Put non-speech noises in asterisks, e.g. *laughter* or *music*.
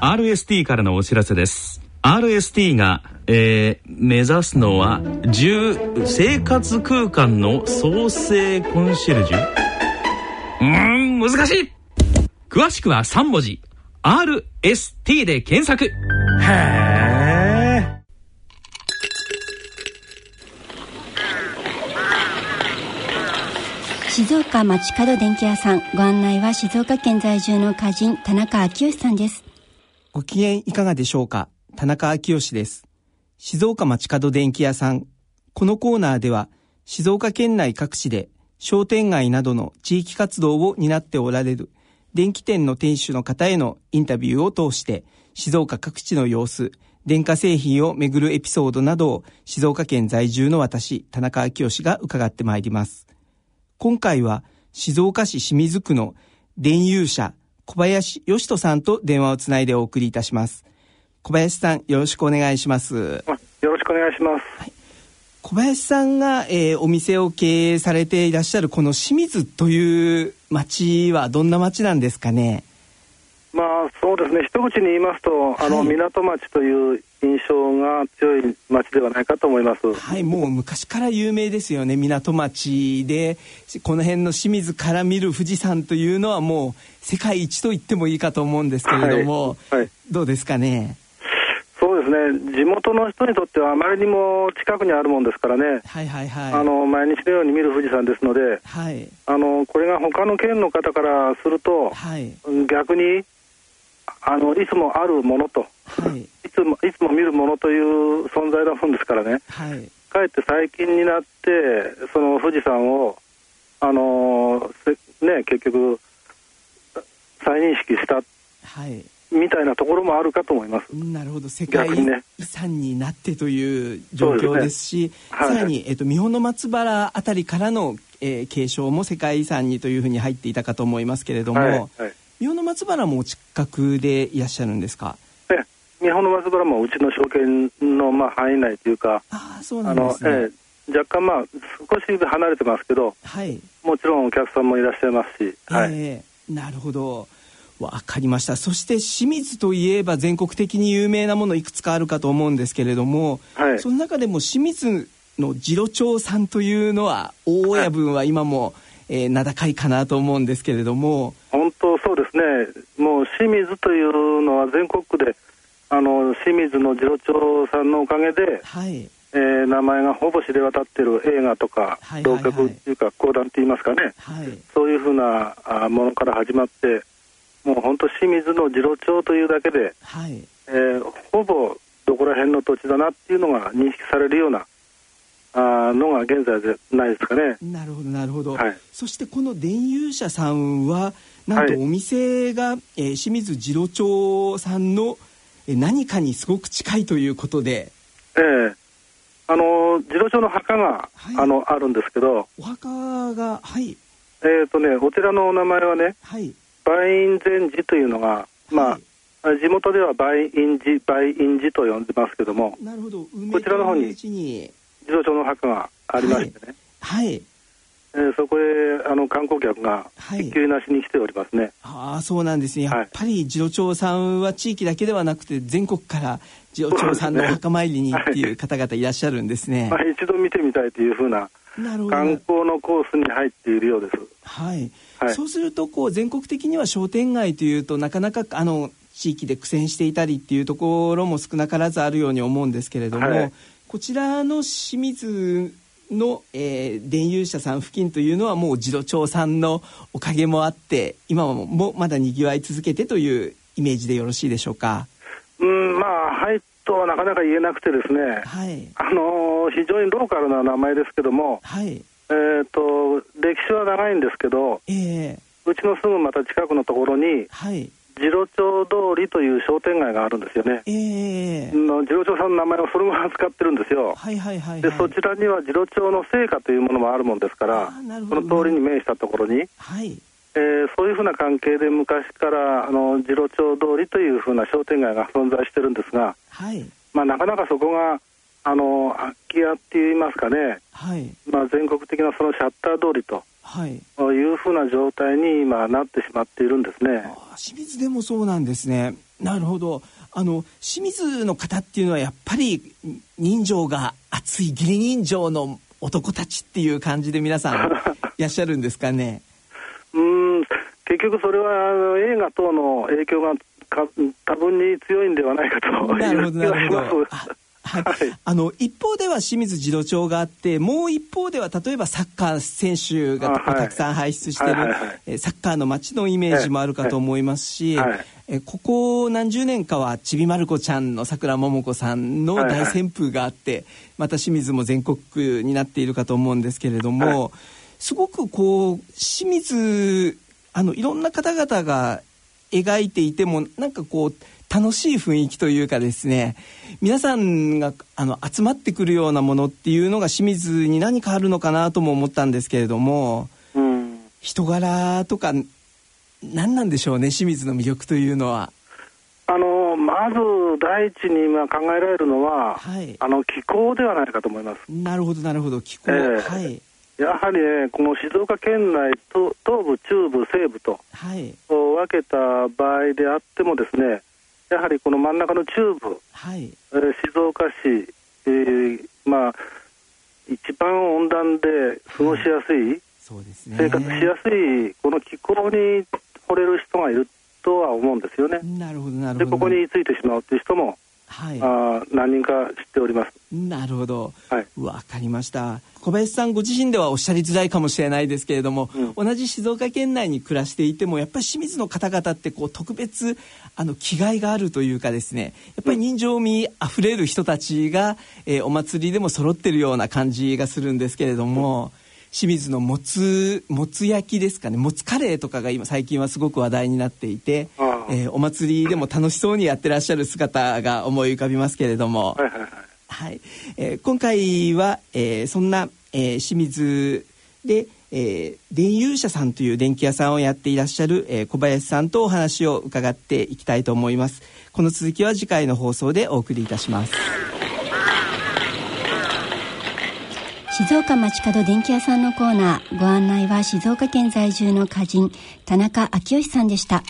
RST からのお知らせです。RST が、えー、目指すのは10生活空間の創生コンシェルジュ？うーん難しい。詳しくは3文字。RST で検索。へえ静岡町角電気屋さん。ご案内は静岡県在住の歌人田中昭義さんです。ご機嫌いかがでしょうか？田中昭義です。静岡町角電気屋さん。このコーナーでは静岡県内各地で商店街などの地域活動を担っておられる電気店の店主の方へのインタビューを通して静岡各地の様子電化製品をめぐるエピソードなどを静岡県在住の私田中昭義が伺ってまいります。今回は静岡市清水区の電友社小林義人さんと電話をつないでお送りいたします。小林さんよろしくお願いします。よろしくお願いします、はい。小林さんが、えー、お店を経営されていらっしゃるこの清水という町はどんな町なんですかね？まあそうですね。一口に言いますと、あの港町という印象が強い町ではないかと思います。はいもう昔から有名ですよね。港町でこの辺の清水から見る富士山というのはもう世界一と言ってもいいかと思うんですけれども、はい。はい、どうですかね？そうですね。地元の人にとってはあまりにも近くにあるもんですからね、はいはいはい、あの毎日のように見る富士山ですので、はい、あのこれが他の県の方からすると、はい、逆にあのいつもあるものと、はい、いつもいつも見るものという存在なもんですからね、はい、かえって最近になってその富士山をあのね結局再認識した、はい。みたいなところもあるかと思います。なるほど。世界遺産になってという状況ですし、すね。はい、さらに、えっと、三保の松原あたりからの、えー、継承も世界遺産にというふうに入っていたかと思いますけれども、はいはい、三保の松原もお近くでいらっしゃるんですか？三保の松原もうちの証券の、まあ、範囲内というかあそうなんですね、えー、若干まあ少し離れてますけど、はい、もちろんお客さんもいらっしゃいますし、はい、えー、なるほど。わかりました。そして清水といえば全国的に有名なものいくつかあるかと思うんですけれども、はい、その中でも清水の次郎長さんというのは大親分は今も、はい、えー、名高いかなと思うんですけれども本当そうですね。もう清水というのは全国区であの清水の次郎長さんのおかげで、はい。えー、名前がほぼ知れ渡っている映画とか、浪曲というか講談といいますかね、はい、そういうふうなものから始まってもう本当清水の次郎町というだけで、はい。えー、ほぼどこら辺の土地だなっていうのが認識されるようなあのが現在でないですかね。なるほどなるほど、はい、そしてこの電友社さんはなんとお店が、はい、えー、清水次郎町さんの何かにすごく近いということで。ええ。ー、あの次郎町の墓が、はい、あのあるんですけど。お墓がはい。えっ、ー、とねお寺のお名前はね、はい、梅院禅寺というのが、まあ、地元では梅院寺梅院寺と呼んでますけども。なるほど。こちらの方に自動車の墓がありましてね、はい、はい、えー、そこへあの観光客がひっきりなしに来ておりますね、はい、ああそうなんですね。やっぱり次郎長さんは地域だけではなくて全国から次郎長さんのお墓参りにっていう方々いらっしゃるんですね、まあ、一度見てみたいというふうな観光のコースに入っているようです。はい。はい、そうするとこう全国的には商店街というとなかなかあの地域で苦戦していたりっていうところも少なからずあるように思うんですけれども、はい、こちらの清水の、えー、電友社さん付近というのはもう次郎長さんのおかげもあって今ももまだにぎわい続けてというイメージでよろしいでしょうか？うんまあはいとはなかなか言えなくてですね、はい、あのー、非常にローカルな名前ですけども、はい。えーと、歴史は長いんですけど、えー、うちのすぐまた近くのところに、はい、次郎町通りという商店街があるんですよね、えー、の次郎町さんの名前をそのまま使ってるんですよ、はいはいはい、はい、でそちらには次郎町の成果というものもあるもんですからその通りに面したところに、はい。えー、そういうふうな関係で昔からあの次郎町通りというふうな商店街が存在してるんですが、はい。まあ、なかなかそこがあの空き家って言いますかね、はい。まあ、全国的なそのシャッター通りとはい、いうふうな状態に今なってしまっているんですね。清水でもそうなんですね。なるほど。あの清水の方っていうのはやっぱり人情が熱い義理人情の男たちっていう感じで皆さん *laughs* いらっしゃるんですかね？うん結局それはあの映画等の影響がか多分に強いんではないかとなるほどなるほど。はい、あの一方では清水児童町があってもう一方では例えばサッカー選手がたくさん輩出している、はサッカーの街のイメージもあるかと思いますし、えここ何十年かはちびまる子ちゃんのさくらももこさんの大旋風があって、また清水も全国区になっているかと思うんですけれども、すごくこう清水あのいろんな方々が描いていてもなんかこう楽しい雰囲気というかですね皆さんがあの集まってくるようなものっていうのが清水に何かあるのかなとも思ったんですけれども、うん、人柄とか何なんでしょうね清水の魅力というのは。あのまず第一に今考えられるのは、はい、あの気候ではないかと思います。なるほどなるほど気候、えー、はい。やはりね、この静岡県内と東部、中部、西部と、はい、分けた場合であってもですね、やはりこの真ん中の中部、はい、えー、静岡市、えー、まあ、一番温暖で過ごしやすい、はい、そうですね、生活しやすい、この気候に惚れる人がいるとは思うんですよね。なるほどなるほど。でここについてしまうという人もはい、あ何人か知っております。なるほど。はい、わかりました。小林さんご自身ではおっしゃりづらいかもしれないですけれども、うん、同じ静岡県内に暮らしていてもやっぱり清水の方々ってこう特別あの気概があるというかですねやっぱり人情味あふれる人たちが、えー、お祭りでも揃ってるような感じがするんですけれども、うん清水のもつもつ焼きですかねもつカレーとかが今最近はすごく話題になっていて、えー、お祭りでも楽しそうにやってらっしゃる姿が思い浮かびますけれども、はいはいはいはい。えー、今回は、えー、そんな、えー、清水で、えー、電遊社さんという電気屋さんをやっていらっしゃる、えー、小林さんとお話を伺っていきたいと思います。この続きは次回の放送でお送りいたします。静岡町角電気屋さんのコーナー。ご案内は静岡県在住の歌人田中昭義さんでした。